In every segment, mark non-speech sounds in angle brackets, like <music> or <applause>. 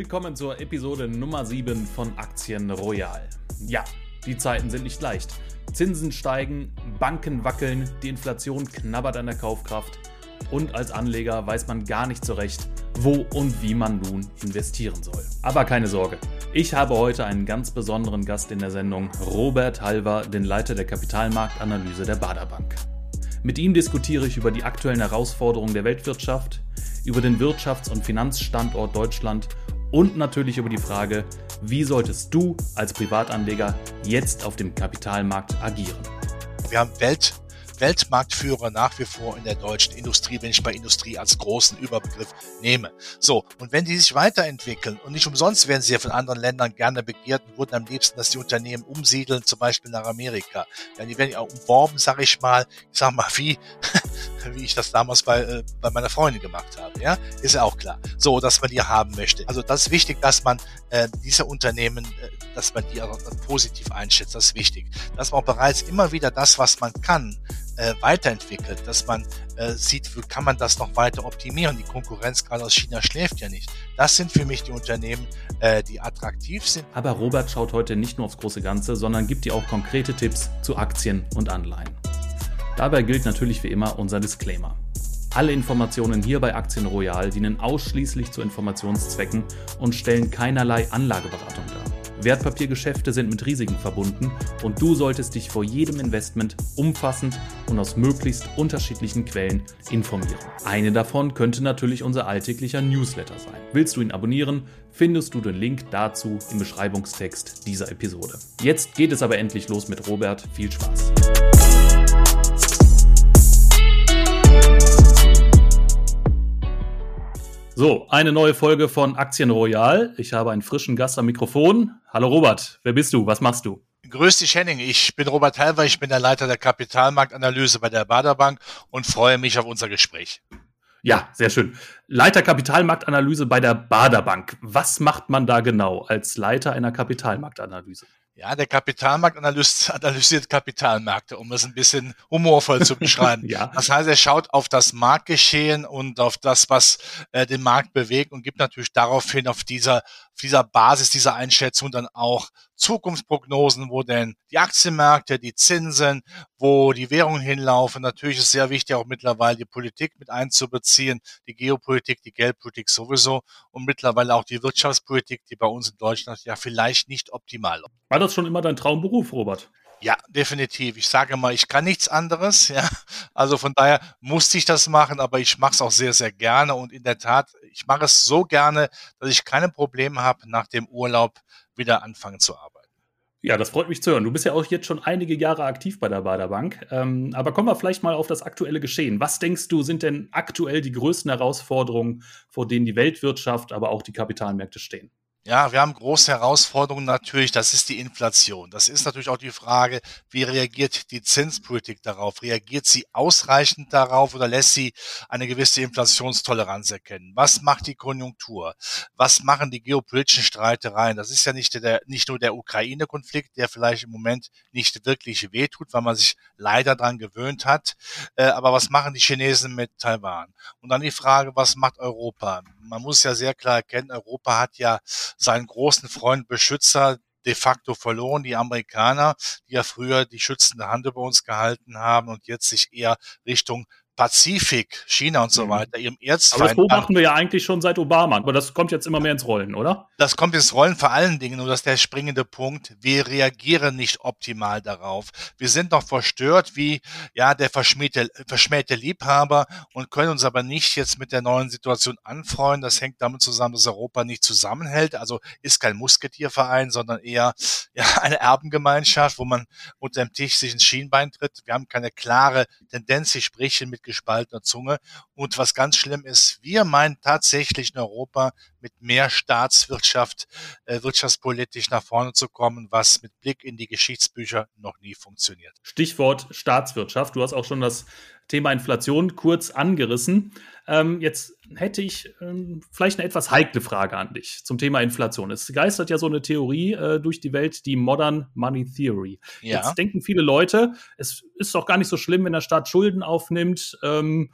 Willkommen zur Episode Nummer 7 von Aktien Royal. Ja, die Zeiten sind nicht leicht. Zinsen steigen, Banken wackeln, die Inflation knabbert an der Kaufkraft und als Anleger weiß man gar nicht so recht, wo und wie man nun investieren soll. Aber keine Sorge, ich habe heute einen ganz besonderen Gast in der Sendung, Robert Halver, den Leiter der Kapitalmarktanalyse der Baderbank. Mit ihm diskutiere ich über die aktuellen Herausforderungen der Weltwirtschaft, über den Wirtschafts- und Finanzstandort Deutschland und natürlich über die Frage, wie solltest du als Privatanleger jetzt auf dem Kapitalmarkt agieren? Wir haben Welt Weltmarktführer nach wie vor in der deutschen Industrie, wenn ich bei Industrie als großen Überbegriff nehme. So, und wenn die sich weiterentwickeln und nicht umsonst werden sie ja von anderen Ländern gerne begehrt und wurden am liebsten, dass die Unternehmen umsiedeln, zum Beispiel nach Amerika. Ja, die werden ja umworben, sag ich mal, ich sag mal, wie, <laughs> wie ich das damals bei, äh, bei meiner Freundin gemacht habe. Ja, ist ja auch klar. So, dass man die haben möchte. Also das ist wichtig, dass man äh, diese Unternehmen, äh, dass man die auch positiv einschätzt. Das ist wichtig. Dass man auch bereits immer wieder das, was man kann, äh, weiterentwickelt, dass man äh, sieht, wie kann man das noch weiter optimieren. Die Konkurrenz gerade aus China schläft ja nicht. Das sind für mich die Unternehmen, äh, die attraktiv sind. Aber Robert schaut heute nicht nur aufs große Ganze, sondern gibt dir auch konkrete Tipps zu Aktien und Anleihen. Dabei gilt natürlich wie immer unser Disclaimer. Alle Informationen hier bei Aktien Royal dienen ausschließlich zu Informationszwecken und stellen keinerlei Anlageberatung dar. Wertpapiergeschäfte sind mit Risiken verbunden und du solltest dich vor jedem Investment umfassend und aus möglichst unterschiedlichen Quellen informieren. Eine davon könnte natürlich unser alltäglicher Newsletter sein. Willst du ihn abonnieren, findest du den Link dazu im Beschreibungstext dieser Episode. Jetzt geht es aber endlich los mit Robert. Viel Spaß! So, eine neue Folge von Aktien Royal. Ich habe einen frischen Gast am Mikrofon. Hallo Robert, wer bist du? Was machst du? Grüß dich, Henning. Ich bin Robert Helver, ich bin der Leiter der Kapitalmarktanalyse bei der Baderbank und freue mich auf unser Gespräch. Ja, sehr schön. Leiter Kapitalmarktanalyse bei der Baderbank. Was macht man da genau als Leiter einer Kapitalmarktanalyse? Ja, der Kapitalmarktanalyst <laughs> analysiert Kapitalmärkte, um es ein bisschen humorvoll zu beschreiben. <laughs> ja. Das heißt, er schaut auf das Marktgeschehen und auf das, was äh, den Markt bewegt und gibt natürlich daraufhin auf dieser, dieser Basis dieser Einschätzung dann auch Zukunftsprognosen, wo denn die Aktienmärkte, die Zinsen, wo die Währungen hinlaufen. Natürlich ist sehr wichtig, auch mittlerweile die Politik mit einzubeziehen, die Geopolitik, die Geldpolitik sowieso und mittlerweile auch die Wirtschaftspolitik, die bei uns in Deutschland ja vielleicht nicht optimal. War das schon immer dein Traumberuf, Robert? Ja, definitiv. Ich sage mal, ich kann nichts anderes. <laughs> Ja, also von daher musste ich das machen, aber ich mache es auch sehr, sehr gerne und in der Tat, ich mache es so gerne, dass ich keine Probleme habe, nach dem Urlaub wieder anfangen zu arbeiten. Ja, das freut mich zu hören. Du bist ja auch jetzt schon einige Jahre aktiv bei der Baderbank. Ähm, aber kommen wir vielleicht mal auf das aktuelle Geschehen. Was denkst du, sind denn aktuell die größten Herausforderungen, vor denen die Weltwirtschaft, aber auch die Kapitalmärkte stehen? Ja, wir haben große Herausforderungen natürlich. Das ist die Inflation. Das ist natürlich auch die Frage, wie reagiert die Zinspolitik darauf? Reagiert sie ausreichend darauf oder lässt sie eine gewisse Inflationstoleranz erkennen? Was macht die Konjunktur? Was machen die geopolitischen Streitereien? Das ist ja nicht, der, nicht nur der Ukraine-Konflikt, der vielleicht im Moment nicht wirklich wehtut, weil man sich leider dran gewöhnt hat. Äh, aber was machen die Chinesen mit Taiwan? Und dann die Frage, was macht Europa? Man muss ja sehr klar erkennen, Europa hat ja seinen großen Freund Beschützer de facto verloren, die Amerikaner, die ja früher die schützende Hand über uns gehalten haben und jetzt sich eher Richtung Pazifik, China und so mhm. weiter, ihrem Erzfeind. Aber das beobachten wir ja eigentlich schon seit Obama, aber das kommt jetzt immer mehr ins Rollen, oder? Das kommt ins Rollen vor allen Dingen, nur das ist der springende Punkt. Wir reagieren nicht optimal darauf. Wir sind noch verstört wie, ja, der verschmähte, verschmähte Liebhaber und können uns aber nicht jetzt mit der neuen Situation anfreuen. Das hängt damit zusammen, dass Europa nicht zusammenhält. Also ist kein Musketierverein, sondern eher, ja, eine Erbengemeinschaft, wo man unter dem Tisch sich ins Schienbein tritt. Wir haben keine klare Tendenz, ich spreche mit gespaltener Zunge. Und was ganz schlimm ist, wir meinen tatsächlich in Europa mit mehr Staatswirtschaft, äh, wirtschaftspolitisch nach vorne zu kommen, was mit Blick in die Geschichtsbücher noch nie funktioniert. Stichwort Staatswirtschaft. Du hast auch schon das Thema Inflation kurz angerissen. Ähm, jetzt hätte ich ähm, vielleicht eine etwas heikle Frage an dich zum Thema Inflation. Es geistert ja so eine Theorie äh, durch die Welt, die Modern Money Theory. Ja. Jetzt denken viele Leute, es ist doch gar nicht so schlimm, wenn der Staat Schulden aufnimmt. Ähm,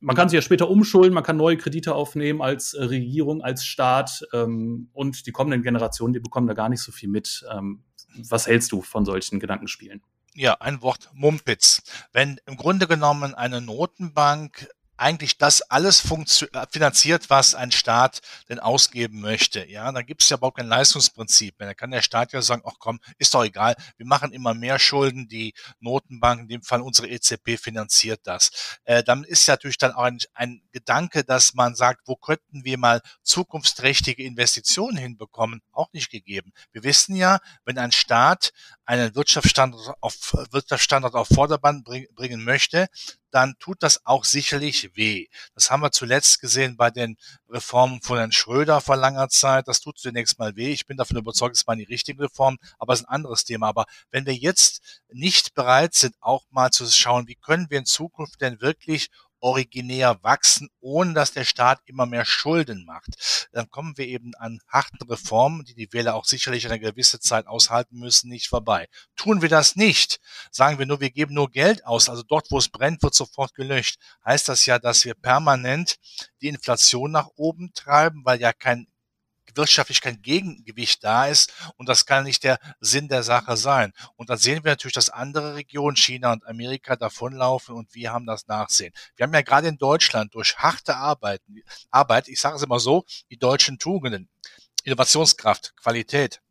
man kann sich ja später umschulden, man kann neue Kredite aufnehmen als äh, Regierung, als Staat ähm, und die kommenden Generationen, die bekommen da gar nicht so viel mit. Ähm, was hältst du von solchen Gedankenspielen? Ja, ein Wort Mumpitz. Wenn im Grunde genommen eine Notenbank eigentlich das alles äh, finanziert, was ein Staat denn ausgeben möchte. Ja, da gibt es ja überhaupt kein Leistungsprinzip mehr. Da kann der Staat ja sagen, ach komm, ist doch egal, wir machen immer mehr Schulden, die Notenbank, in dem Fall unsere EZB, finanziert das. Äh, dann ist ja natürlich dann auch ein, ein Gedanke, dass man sagt, wo könnten wir mal zukunftsträchtige Investitionen hinbekommen, auch nicht gegeben. Wir wissen ja, wenn ein Staat einen Wirtschaftsstandort auf, Wirtschaftsstandort auf Vordermann bring, bringen möchte, dann tut das auch sicherlich weh. Das haben wir zuletzt gesehen bei den Reformen von Herrn Schröder vor langer Zeit. Das tut zunächst mal weh. Ich bin davon überzeugt, es waren die richtigen Reformen, aber es ist ein anderes Thema. Aber wenn wir jetzt nicht bereit sind, auch mal zu schauen, wie können wir in Zukunft denn wirklich originär wachsen, ohne dass der Staat immer mehr Schulden macht. Dann kommen wir eben an harten Reformen, die die Wähler auch sicherlich eine gewisse Zeit aushalten müssen, nicht vorbei. Tun wir das nicht, sagen wir nur, wir geben nur Geld aus, also dort, wo es brennt, wird sofort gelöscht, heißt das ja, dass wir permanent die Inflation nach oben treiben, weil ja kein wirtschaftlich kein Gegengewicht da ist und das kann nicht der Sinn der Sache sein. Und dann sehen wir natürlich, dass andere Regionen, China und Amerika, davonlaufen und wir haben das Nachsehen. Wir haben ja gerade in Deutschland durch harte Arbeit, Arbeit, ich sage es immer so, die deutschen Tugenden, Innovationskraft, Qualität,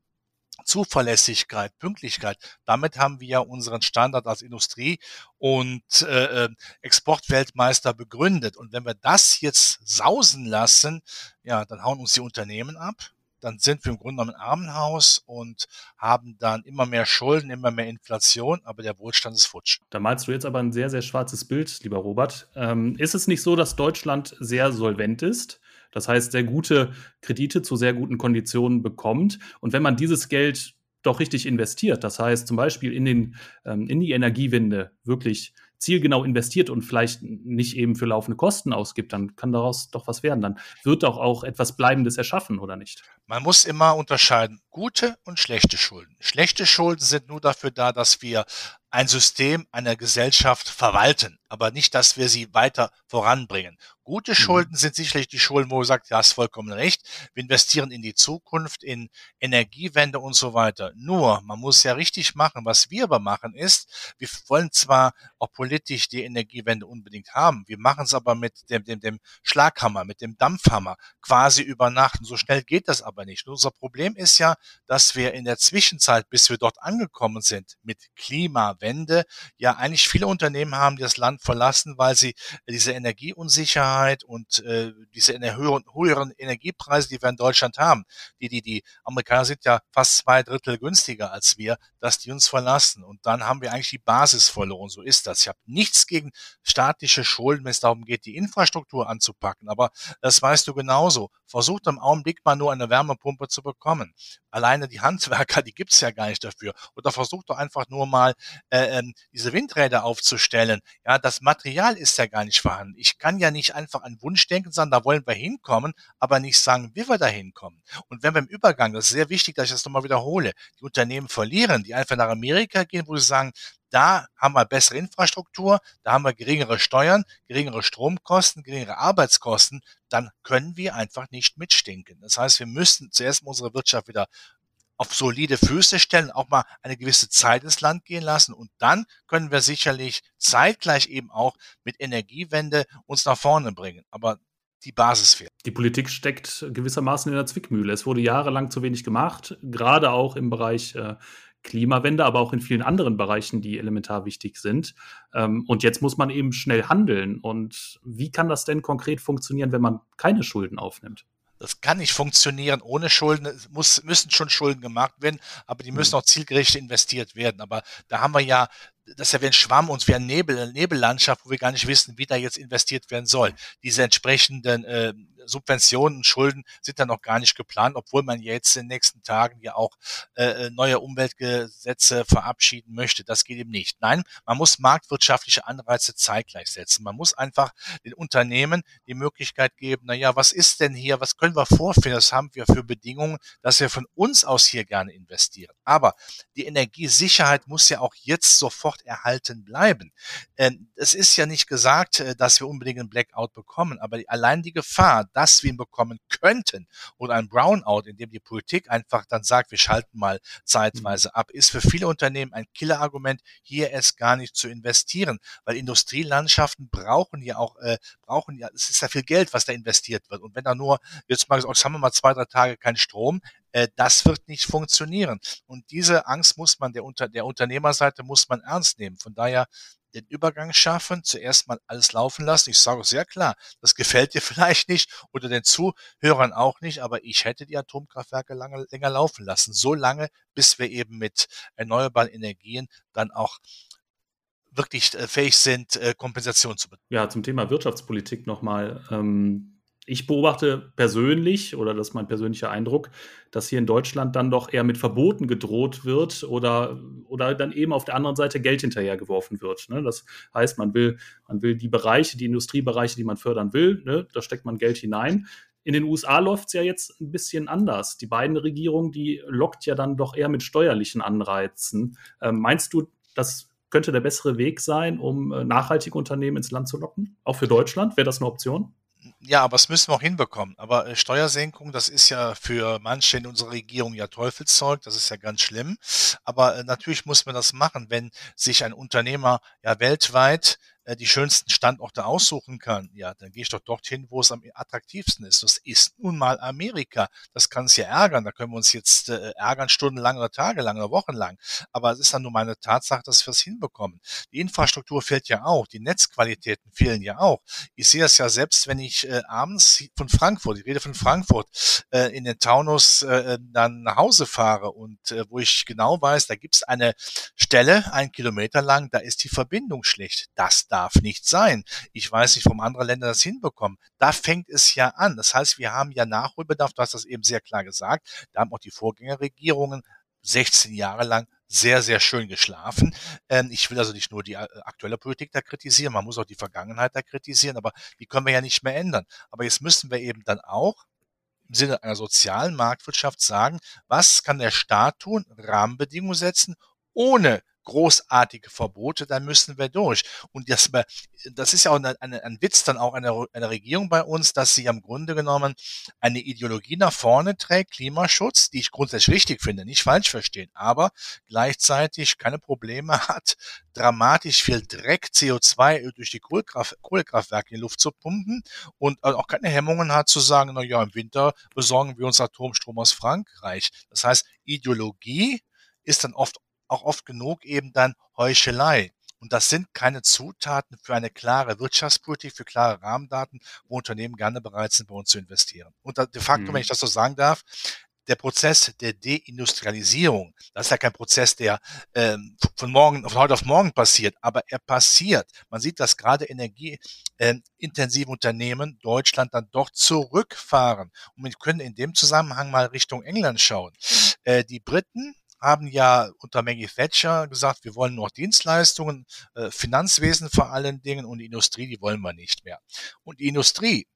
Zuverlässigkeit, Pünktlichkeit. Damit haben wir ja unseren Standard als Industrie und äh, äh, Exportweltmeister begründet. Und wenn wir das jetzt sausen lassen, ja, dann hauen uns die Unternehmen ab. Dann sind wir im Grunde genommen ein Armenhaus und haben dann immer mehr Schulden, immer mehr Inflation, aber der Wohlstand ist futsch. Da malst du jetzt aber ein sehr, sehr schwarzes Bild, lieber Robert. Ähm, ist es nicht so, dass Deutschland sehr solvent ist? Das heißt, sehr gute Kredite zu sehr guten Konditionen bekommt. Und wenn man dieses Geld doch richtig investiert, das heißt zum Beispiel in, den, ähm, in die Energiewende wirklich zielgenau investiert und vielleicht nicht eben für laufende Kosten ausgibt, dann kann daraus doch was werden. Dann wird doch auch etwas Bleibendes erschaffen, oder nicht? Man muss immer unterscheiden, gute und schlechte Schulden. Schlechte Schulden sind nur dafür da, dass wir ein System einer Gesellschaft verwalten, aber nicht, dass wir sie weiter voranbringen. Gute mhm. Schulden sind sicherlich die Schulden, wo du sagst, ja, hast vollkommen recht. Wir investieren in die Zukunft, in Energiewende und so weiter. Nur, man muss ja richtig machen. Was wir aber machen ist, wir wollen zwar auch politisch die Energiewende unbedingt haben. Wir machen es aber mit dem, dem, dem Schlaghammer, mit dem Dampfhammer quasi über Nacht. Und so schnell geht das aber nicht. unser Problem ist ja, dass wir in der Zwischenzeit, bis wir dort angekommen sind, mit Klima, Wende ja eigentlich viele Unternehmen haben, das Land verlassen, weil sie diese Energieunsicherheit und äh, diese höheren, höheren Energiepreise, die wir in Deutschland haben, die, die, die Amerikaner sind ja fast zwei Drittel günstiger als wir, dass die uns verlassen. Und dann haben wir eigentlich die Basis verloren. So ist das. Ich habe nichts gegen staatliche Schulden, wenn es darum geht, die Infrastruktur anzupacken. Aber das weißt du genauso. Versucht im Augenblick mal nur eine Wärmepumpe zu bekommen. Alleine die Handwerker, <laughs> die gibt's ja gar nicht dafür. Oder versucht doch einfach nur mal äh, ähm, diese Windräder aufzustellen. Ja, das Material ist ja gar nicht vorhanden. Ich kann ja nicht einfach an Wunsch denken, sondern da wollen wir hinkommen, aber nicht sagen, wie wir da hinkommen. Und wenn wir im Übergang, das ist sehr wichtig, dass ich das nochmal wiederhole, die Unternehmen verlieren, die einfach nach Amerika gehen, wo sie sagen, da haben wir bessere Infrastruktur, da haben wir geringere Steuern, geringere Stromkosten, geringere Arbeitskosten, dann können wir einfach nicht mitstinken. Das heißt, wir müssen zuerst unsere Wirtschaft wieder auf solide Füße stellen, auch mal eine gewisse Zeit ins Land gehen lassen und dann können wir sicherlich zeitgleich eben auch mit Energiewende uns nach vorne bringen. Aber die Basis fehlt. Die Politik steckt gewissermaßen in der Zwickmühle. Es wurde jahrelang zu wenig gemacht, gerade auch im Bereich äh, Klimawende, aber auch in vielen anderen Bereichen, die elementar wichtig sind. Ähm, und jetzt muss man eben schnell handeln. Und wie kann das denn konkret funktionieren, wenn man keine Schulden aufnimmt? Das kann nicht funktionieren ohne Schulden. Es muss, müssen schon Schulden gemacht werden, aber die müssen mhm. auch zielgerichtet investiert werden. Aber da haben wir ja, das ist ja wie ein Schwamm und wie eine Nebel, Nebellandschaft, wo wir gar nicht wissen, wie da jetzt investiert werden soll. Diese entsprechenden äh, Subventionen, Schulden sind da noch gar nicht geplant, obwohl man jetzt in den nächsten Tagen ja auch äh, neue Umweltgesetze verabschieden möchte. Das geht eben nicht. Nein, man muss marktwirtschaftliche Anreize zeitgleich setzen. Man muss einfach den Unternehmen die Möglichkeit geben, na ja, was ist denn hier, was können wir vorfinden, was haben wir für Bedingungen, dass wir von uns aus hier gerne investieren. Aber die Energiesicherheit muss ja auch jetzt sofort sofort erhalten bleiben. Ähm, es ist ja nicht gesagt, äh, dass wir unbedingt einen Blackout bekommen, aber allein die Gefahr, dass wir ihn bekommen könnten oder ein Brownout, in dem die Politik einfach dann sagt, wir schalten mal zeitweise mhm. ab, ist für viele Unternehmen ein Killerargument, hier es gar nicht zu investieren, weil Industrielandschaften brauchen ja auch, äh, brauchen ja, es ist ja viel Geld, was da investiert wird. Und wenn da nur, jetzt mal, jetzt haben wir mal zwei, drei Tage keinen Strom, äh, das wird nicht funktionieren. Und diese Angst muss man der, unter, der Unternehmerseite muss man ernst nehmen. Von daher den Übergang schaffen, zuerst mal alles laufen lassen. Ich sage sehr klar, das gefällt dir <laughs> vielleicht nicht oder den Zuhörern auch nicht, aber ich hätte die Atomkraftwerke lange, länger laufen lassen. So lange, bis wir eben mit erneuerbaren Energien dann auch wirklich äh, fähig sind, äh, Kompensation zu bekommen. Ja, zum Thema Wirtschaftspolitik nochmal. Ähm ich beobachte persönlich, oder das ist mein persönlicher Eindruck, dass hier in Deutschland dann doch eher mit Verboten gedroht wird oder, oder dann eben auf der anderen Seite Geld hinterhergeworfen wird. Ne? Das heißt, man will, man will die Bereiche, die Industriebereiche, die man fördern will, ne? da steckt man Geld hinein. In den USA läuft es ja jetzt ein bisschen anders. Die beiden Regierungen, die lockt ja dann doch eher mit steuerlichen Anreizen. Ähm, meinst du, das könnte der bessere Weg sein, um äh, nachhaltige Unternehmen ins Land zu locken? Auch für Deutschland? Wäre das eine Option? Ja, aber das müssen wir auch hinbekommen. Aber äh, Steuersenkung, das ist ja für manche in unserer Regierung ja Teufelszeug, das ist ja ganz schlimm. Aber äh, natürlich muss man das machen, wenn sich ein Unternehmer ja weltweit die schönsten Standorte aussuchen kann, ja, dann gehe ich doch dorthin, wo es am attraktivsten ist. Das ist nun mal Amerika. Das kann es ja ärgern. Da können wir uns jetzt äh, ärgern, stundenlang oder tagelang oder wochenlang. Aber es ist dann nur meine Tatsache, dass wir es hinbekommen. Die Infrastruktur fehlt ja auch. Die Netzqualitäten fehlen ja auch. Ich sehe das ja selbst, wenn ich äh, abends von Frankfurt, ich rede von Frankfurt, äh, in den Taunus äh, dann nach Hause fahre und äh, wo ich genau weiß, da gibt es eine Stelle, ein Kilometer lang, da ist die Verbindung schlecht. Das darf nicht sein. Ich weiß nicht, warum andere Länder das hinbekommen. Da fängt es ja an. Das heißt, wir haben ja Nachholbedarf. Du hast das eben sehr klar gesagt. Da haben auch die Vorgängerregierungen 16 Jahre lang sehr, sehr schön geschlafen. Ähm, ich will also nicht nur die äh, aktuelle Politik da kritisieren, man muss auch die Vergangenheit da kritisieren, aber die können wir ja nicht mehr ändern. Aber jetzt müssen wir eben dann auch im Sinne einer sozialen Marktwirtschaft sagen, was kann der Staat tun, Rahmenbedingungen setzen, ohne großartige Verbote, dann müssen wir durch. Und das, das ist ja auch eine, eine, ein Witz dann auch einer, einer Regierung bei uns, dass sie im Grunde genommen eine Ideologie nach vorne trägt, Klimaschutz, die ich grundsätzlich richtig finde, nicht falsch verstehen, aber gleichzeitig keine Probleme <laughs> hat, dramatisch viel Dreck, CO2 durch die Kohlekraft, Kohlekraftwerke in die Luft zu pumpen und auch keine Hemmungen hat zu sagen, na ja, im Winter besorgen wir uns Atomstrom aus Frankreich. Das heißt, Ideologie ist dann oft auch oft genug eben dann Heuchelei. Und das sind keine Zutaten für eine klare Wirtschaftspolitik, für klare Rahmendaten, wo Unternehmen gerne bereit sind, bei uns zu investieren. Und de facto, mhm. wenn ich das so sagen darf, der Prozess der Deindustrialisierung, das ist ja kein Prozess, der ähm, von morgen von heute auf morgen passiert, aber er passiert. Man sieht, dass gerade energieintensive äh, Unternehmen Deutschland dann doch zurückfahren. Und wir können in dem Zusammenhang mal Richtung England schauen. Äh, die Briten haben ja unter Maggie Thatcher gesagt, wir wollen noch Dienstleistungen, äh, Finanzwesen vor allen Dingen und die Industrie, die wollen wir nicht mehr. Und die Industrie,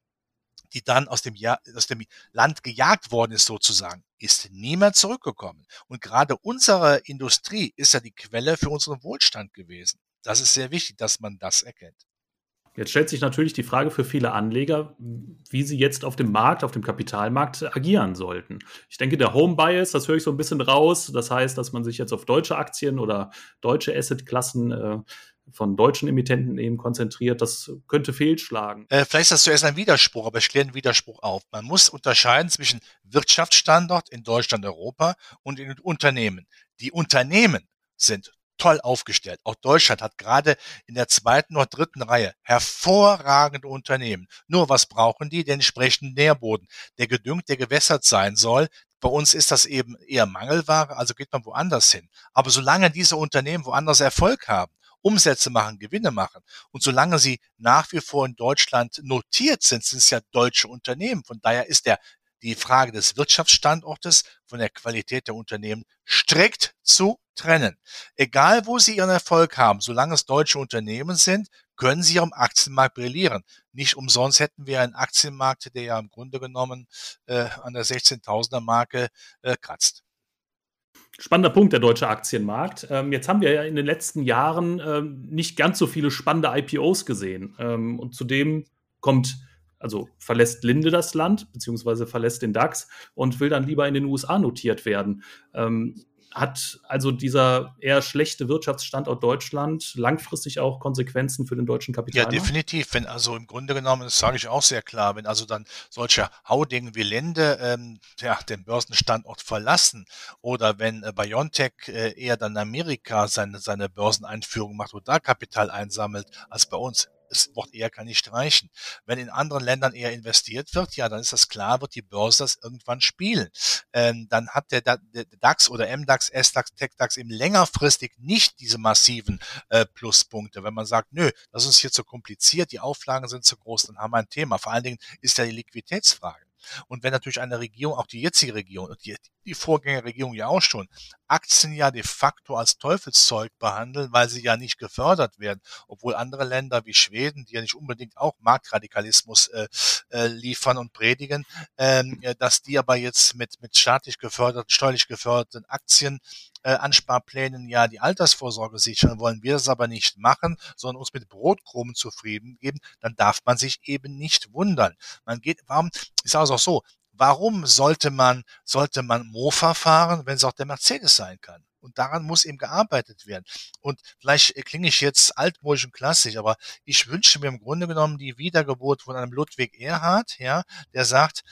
die dann aus dem, Jahr, aus dem Land gejagt worden ist sozusagen, ist nie mehr zurückgekommen. Und gerade unsere Industrie ist ja die Quelle für unseren Wohlstand gewesen. Das ist sehr wichtig, dass man das erkennt. Jetzt stellt sich natürlich die Frage für viele Anleger, wie sie jetzt auf dem Markt, auf dem Kapitalmarkt agieren sollten. Ich denke, der Home Bias, das höre ich so ein bisschen raus. Das heißt, dass man sich jetzt auf deutsche Aktien oder deutsche Assetklassen äh, von deutschen Emittenten eben konzentriert. Das könnte fehlschlagen. Äh, vielleicht ist das zuerst ein Widerspruch, aber ich kläre einen Widerspruch auf. Man muss unterscheiden zwischen Wirtschaftsstandort in Deutschland, Europa und in Unternehmen. Die Unternehmen sind toll aufgestellt. Auch Deutschland hat gerade in der zweiten oder dritten Reihe hervorragende Unternehmen. Nur was brauchen die? Den entsprechenden Nährboden, der gedüngt, der gewässert sein soll. Bei uns ist das eben eher Mangelware, also geht man woanders hin. Aber solange diese Unternehmen woanders Erfolg haben, Umsätze machen, Gewinne machen. Und solange sie nach wie vor in Deutschland notiert sind, sind es ja deutsche Unternehmen. Von daher ist der die Frage des Wirtschaftsstandortes von der Qualität der Unternehmen strikt zu trennen. Egal, wo sie ihren Erfolg haben, solange es deutsche Unternehmen sind, können sie am Aktienmarkt brillieren. Nicht umsonst hätten wir einen Aktienmarkt, der ja im Grunde genommen äh, an der 16.000er Marke äh, kratzt. Spannender Punkt, der deutsche Aktienmarkt. Ähm, jetzt haben wir ja in den letzten Jahren ähm, nicht ganz so viele spannende IPOs gesehen. Ähm, und zudem kommt, also verlässt Linde das Land, beziehungsweise verlässt den DAX und will dann lieber in den USA notiert werden. Ähm, hat also dieser eher schlechte Wirtschaftsstandort Deutschland langfristig auch Konsequenzen für den deutschen Kapitalmarkt? Ja, definitiv. Wenn also im Grunde genommen, das sage ich auch sehr klar, wenn also dann solche Haudingen wie Linde ähm, ja, den Börsenstandort verlassen oder wenn äh, Biontech äh, eher dann Amerika seine, seine Börseneinführung macht und da Kapital einsammelt als bei uns, das Wort eher kann ich streichen. Wenn in anderen Ländern eher investiert wird, ja, dann ist das klar, wird die Börse das irgendwann spielen. Ähm, dann hat der, der, DAX oder MDAX, SDAX, TechDAX eben längerfristig nicht diese massiven äh, Pluspunkte. Wenn man sagt, nö, das ist hier zu kompliziert, die Auflagen sind zu groß, dann haben wir ein Thema. Vor allen Dingen ist ja die Liquiditätsfrage. Und wenn natürlich eine Regierung, auch die jetzige Regierung, die, die Vorgängerregierung ja auch schon, Aktien ja de facto als Teufelszeug behandeln, weil sie ja nicht gefördert werden, obwohl andere Länder wie Schweden, die ja nicht unbedingt auch Marktradikalismus äh, äh, liefern und predigen, ähm, dass die aber jetzt mit, mit staatlich geförderten, steuerlich geförderten Aktien äh, Ansparplänen ja die Altersvorsorge sichern, wollen wir das aber nicht machen, sondern uns mit Brotkrumen zufrieden geben, dann darf man sich eben nicht wundern. Man geht, warum, ich sage es auch so, warum sollte man, sollte man Mofa fahren, wenn es auch der Mercedes sein kann? Und daran muss eben gearbeitet werden. Und vielleicht klinge ich jetzt altmodisch und klassisch, aber ich wünsche mir im Grunde genommen die Wiedergeburt von einem Ludwig Erhard, ja, der sagt,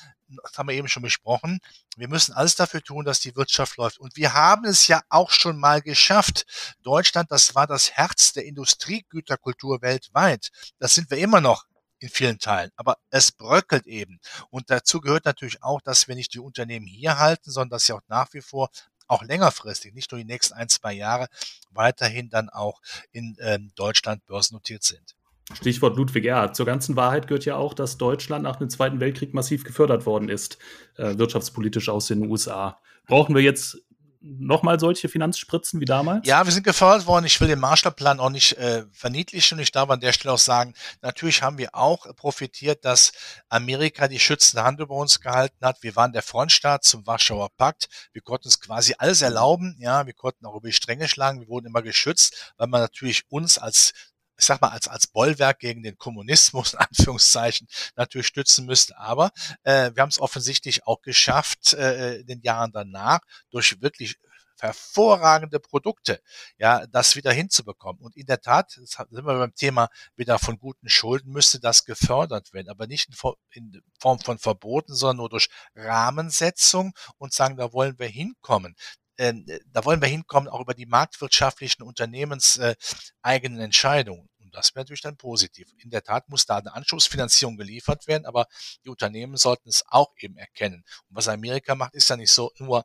das haben wir eben schon besprochen, wir müssen alles dafür tun, dass die Wirtschaft läuft. Und wir haben es ja auch schon mal geschafft. Deutschland, das war das Herz der Industriegüterkultur weltweit. Das sind wir immer noch in vielen Teilen. Aber es bröckelt eben. Und dazu gehört natürlich auch, dass wir nicht die Unternehmen hier halten, sondern dass sie auch nach wie vor auch längerfristig, nicht nur die nächsten ein, zwei Jahre, weiterhin dann auch in ähm, Deutschland börsennotiert sind. Stichwort Ludwig Erhard. Zur ganzen Wahrheit gehört ja auch, dass Deutschland nach dem Zweiten Weltkrieg massiv gefördert worden ist, äh, wirtschaftspolitisch aus den USA. Brauchen wir jetzt nochmal solche Finanzspritzen wie damals? Ja, wir sind gefördert worden. Ich will den Marshallplan auch nicht äh, verniedlichen ich darf an der Stelle auch sagen, natürlich haben wir auch profitiert, dass Amerika die schützende Hand über uns gehalten hat. Wir waren der Frontstaat zum Warschauer Pakt. Wir konnten uns quasi alles erlauben. Ja, wir konnten auch über die Stränge schlagen. Wir wurden immer geschützt, weil man natürlich uns als ich sag mal, als, als Bollwerk gegen den Kommunismus, in Anführungszeichen, natürlich stützen müsste. Aber äh, wir haben es offensichtlich auch geschafft, äh, in den Jahren danach, durch wirklich hervorragende Produkte, ja, das wieder hinzubekommen. Und in der Tat, sind wir beim Thema wieder von guten Schulden, müsste das gefördert werden, aber nicht in Form von Verboten, sondern nur durch Rahmensetzung und sagen, da wollen wir hinkommen. Ähm, da wollen wir hinkommen, auch über die marktwirtschaftlichen unternehmenseigenen äh, Entscheidungen. Und das wäre natürlich dann positiv. In der Tat muss da eine Anschlussfinanzierung geliefert werden, aber die Unternehmen sollten es auch eben erkennen. Und was Amerika macht, ist ja nicht so nur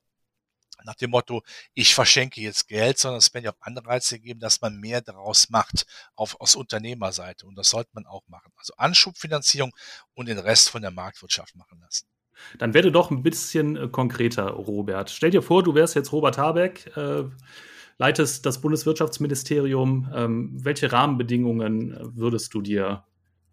nach dem Motto, ich verschenke jetzt Geld, sondern es werden ja auch Anreize gegeben, dass man mehr daraus macht auf, aus Unternehmerseite. Und das sollte man auch machen. Also Anschubfinanzierung und den Rest von der Marktwirtschaft machen lassen. Dann werde doch ein bisschen äh, konkreter, Robert. Stell dir vor, du wärst jetzt Robert Habeck, äh, leitest das Bundeswirtschaftsministerium. Ähm, welche Rahmenbedingungen äh, würdest du dir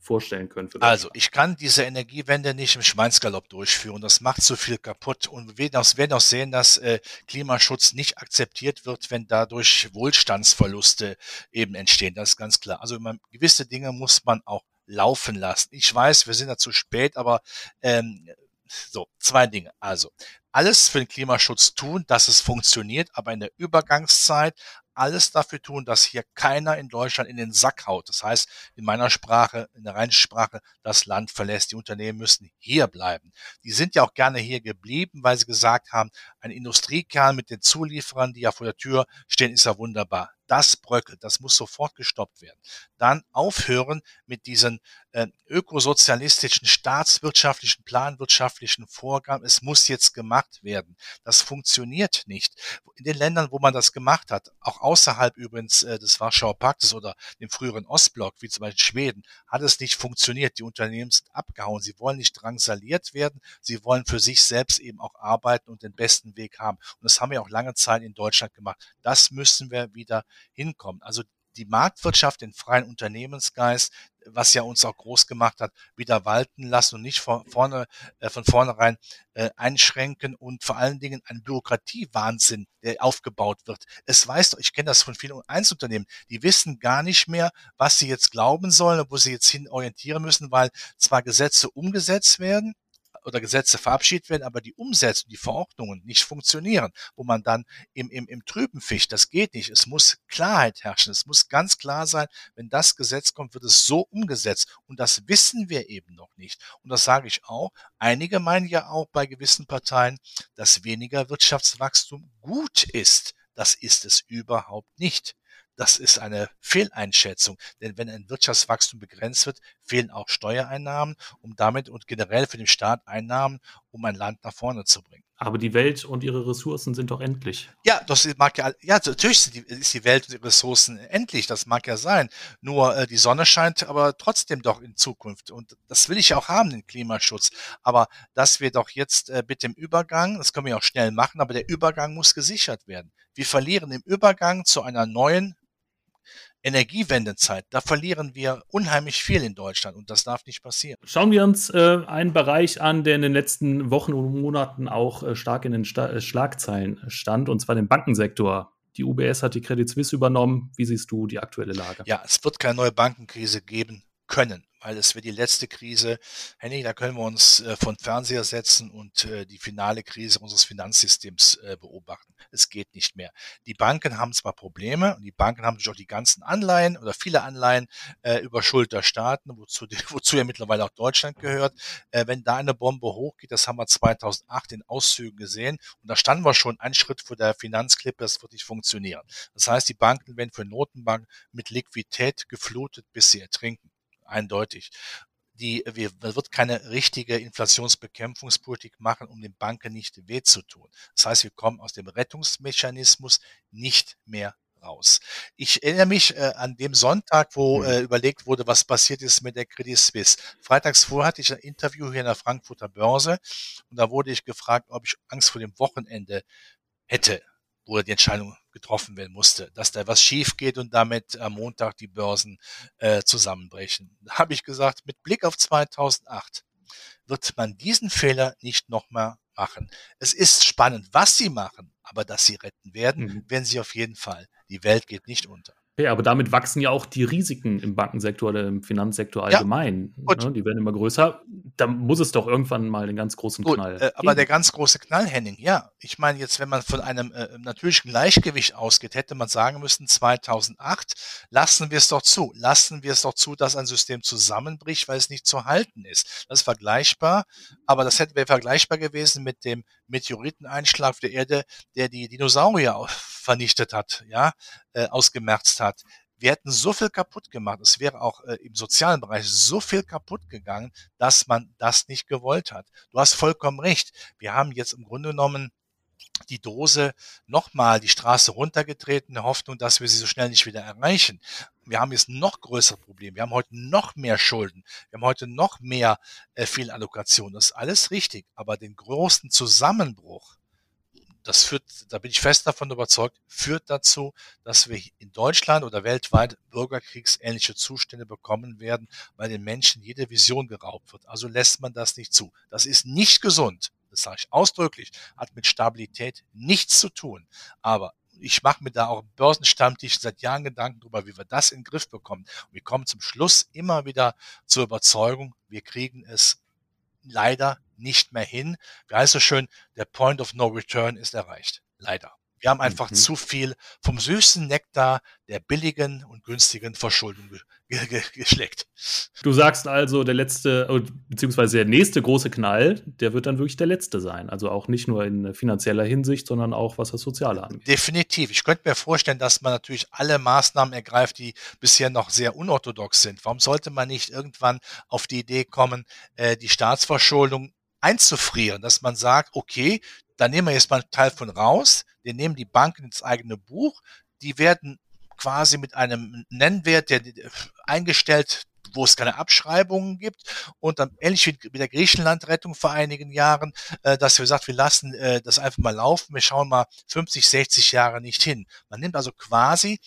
vorstellen können. also, ich kann diese Energiewende nicht im Schweinsgalopp durchführen. Das macht zu viel kaputt. Und wir werden auch sehen, dass äh, Klimaschutz nicht akzeptiert wird, wenn dadurch Wohlstandsverluste eben entstehen. Das ist ganz klar. Also man, gewisse Dinge muss man auch laufen lassen. Ich weiß, wir sind da zu spät, aber ähm, so, zwei Dinge. Also, alles für den Klimaschutz tun, dass es funktioniert, aber in der Übergangszeit alles dafür tun, dass hier keiner in Deutschland in den Sack haut. Das heißt, in meiner Sprache, in der rheinischen Sprache, das Land verlässt. Die Unternehmen müssen hier bleiben. Die sind ja auch gerne hier geblieben, weil sie gesagt haben, ein Industriekern mit den Zulieferern, die ja vor der Tür stehen, ist ja wunderbar das bröckelt, das muss sofort gestoppt werden. Dann aufhören mit diesen äh, ökosozialistischen, staatswirtschaftlichen, planwirtschaftlichen Vorgaben. Es muss jetzt gemacht werden. Das funktioniert nicht. In den Ländern, wo man das gemacht hat, auch außerhalb übrigens äh, des Warschauer Paktes oder dem früheren Ostblock, wie zum Beispiel Schweden, hat es nicht funktioniert. Die Unternehmen sind abgehauen. Sie wollen nicht drangsaliert werden. Sie wollen für sich selbst eben auch arbeiten und den besten Weg haben. Und das haben wir auch lange Zeit in Deutschland gemacht. Das müssen wir wieder hinkommen. Also die Marktwirtschaft, den freien Unternehmensgeist was ja uns auch groß gemacht hat, wieder walten lassen und nicht von vorne, äh, von vornherein äh, einschränken und vor allen Dingen ein Bürokratiewahnsinn, der aufgebaut wird. Es weiß, ich kenne das von vielen Einzelunternehmen, die wissen gar nicht mehr, was sie jetzt glauben sollen, wo sie jetzt hin orientieren müssen, weil zwar Gesetze umgesetzt werden, oder Gesetze verabschiedet werden, aber die Umsetzung, die Verordnungen nicht funktionieren, wo man dann im, im, im Trüben fischt. Das geht nicht. Es muss Klarheit herrschen. Es muss ganz klar sein, wenn das Gesetz kommt, wird es so umgesetzt. Und das wissen wir eben noch nicht. Und das sage ich auch. Einige meinen ja auch bei gewissen Parteien, dass weniger Wirtschaftswachstum gut ist. Das ist es überhaupt nicht. Das ist eine Fehleinschätzung, denn wenn ein Wirtschaftswachstum begrenzt wird, fehlen auch Steuereinnahmen, um damit und generell für den Staat Einnahmen, um ein Land nach vorne zu bringen. Aber die Welt und ihre Ressourcen sind doch endlich. Ja, das mag ja, ja, natürlich ist die Welt und ihre Ressourcen endlich, das mag ja sein. Nur äh, die Sonne scheint aber trotzdem doch in Zukunft. Und das will ich auch haben, den Klimaschutz. Aber dass wir doch jetzt äh, mit dem Übergang, das können wir auch schnell machen, aber der Übergang muss gesichert werden. Wir verlieren im Übergang zu einer neuen Energiewendezeit, da verlieren wir unheimlich viel in Deutschland und das darf nicht passieren. Schauen wir uns äh, einen Bereich an, der in den letzten Wochen und Monaten auch äh, stark in den Sta äh, Schlagzeilen stand, und zwar den Bankensektor. Die UBS hat die Credit Suisse übernommen. Wie siehst du die aktuelle Lage? Ja, es wird keine neue Bankenkrise geben können weil es wird die letzte Krise. Henning, da können wir uns äh, von Fernseher setzen und äh, die finale Krise unseres Finanzsystems äh, beobachten. Es geht nicht mehr. Die Banken haben zwar Probleme und die Banken haben natürlich auch die ganzen Anleihen oder viele Anleihen äh, über Schulterstaaten, wozu, <laughs> wozu ja mittlerweile auch Deutschland gehört. Äh, wenn da eine Bombe hochgeht, das haben wir 2008 in Auszügen gesehen und da standen wir schon einen Schritt vor der Finanzklippe, das wird nicht funktionieren. Das heißt, die Banken werden für Notenbanken mit Liquidität geflutet, bis sie ertrinken eindeutig. Die, wir, wird keine richtige Inflationsbekämpfungspolitik machen, um den Banken nicht weh zu tun. Das heißt, wir kommen aus dem Rettungsmechanismus nicht mehr raus. Ich erinnere mich äh, an dem Sonntag, wo mhm. äh, überlegt wurde, was passiert ist mit der Credit Suisse. Freitags vorher hatte ich ein Interview hier in der Frankfurter Börse und da wurde ich gefragt, ob ich Angst vor dem Wochenende hätte wo die Entscheidung getroffen werden musste, dass da was schief geht und damit am Montag die Börsen äh, zusammenbrechen. Da habe ich gesagt, mit Blick auf 2008 wird man diesen Fehler nicht nochmal machen. Es ist spannend, was sie machen, aber dass sie retten werden, mhm. werden sie auf jeden Fall. Die Welt geht nicht unter. Ja, aber damit wachsen ja auch die Risiken im Bankensektor oder im Finanzsektor allgemein. Ja, ne? Die werden immer größer. Da muss es doch irgendwann mal den ganz großen gut, Knall. Äh, aber der ganz große Knall, Henning, ja. Ich meine, jetzt, wenn man von einem äh, natürlichen Gleichgewicht ausgeht, hätte man sagen müssen, 2008, lassen wir es doch zu. Lassen wir es doch zu, dass ein System zusammenbricht, weil es nicht zu halten ist. Das ist vergleichbar, aber das hätte wäre vergleichbar gewesen mit dem Meteoriteneinschlag der Erde, der die Dinosaurier vernichtet hat, ja, äh, ausgemerzt hat. Wir hätten so viel kaputt gemacht. Es wäre auch äh, im sozialen Bereich so viel kaputt gegangen, dass man das nicht gewollt hat. Du hast vollkommen recht. Wir haben jetzt im Grunde genommen die Dose nochmal die Straße runtergetreten, in der Hoffnung, dass wir sie so schnell nicht wieder erreichen. Wir haben jetzt noch größere Probleme. Wir haben heute noch mehr Schulden. Wir haben heute noch mehr äh, Fehlallokation. Das ist alles richtig. Aber den großen Zusammenbruch, das führt, da bin ich fest davon überzeugt, führt dazu, dass wir in Deutschland oder weltweit bürgerkriegsähnliche Zustände bekommen werden, weil den Menschen jede Vision geraubt wird. Also lässt man das nicht zu. Das ist nicht gesund. Das sage ich ausdrücklich. Hat mit Stabilität nichts zu tun. Aber ich mache mir da auch im Börsenstammtisch seit Jahren Gedanken darüber, wie wir das in den Griff bekommen. Und wir kommen zum Schluss immer wieder zur Überzeugung, wir kriegen es leider nicht mehr hin. Wie heißt es schön, der Point of No Return ist erreicht. Leider. Wir haben einfach mhm. zu viel vom süßen Nektar der billigen und günstigen Verschuldung ge ge geschleckt. Du sagst also, der letzte, oh, beziehungsweise der nächste große Knall, der wird dann wirklich der letzte sein. Also auch nicht nur in finanzieller Hinsicht, sondern auch was das Soziale angeht. Definitiv. Ich könnte mir vorstellen, dass man natürlich alle Maßnahmen ergreift, die bisher noch sehr unorthodox sind. Warum sollte man nicht irgendwann auf die Idee kommen, äh, die Staatsverschuldung einzufrieren, dass man sagt, okay, da nehmen wir jetzt mal einen Teil von raus, wir nehmen die Banken ins eigene Buch, die werden quasi mit einem Nennwert, der eingestellt, wo es keine Abschreibungen gibt und dann ähnlich wie mit der Griechenland-Rettung vor einigen Jahren, äh, dass wir sagt, wir lassen äh, das einfach mal laufen, wir schauen mal 50, 60 Jahre nicht hin. Man nimmt also quasi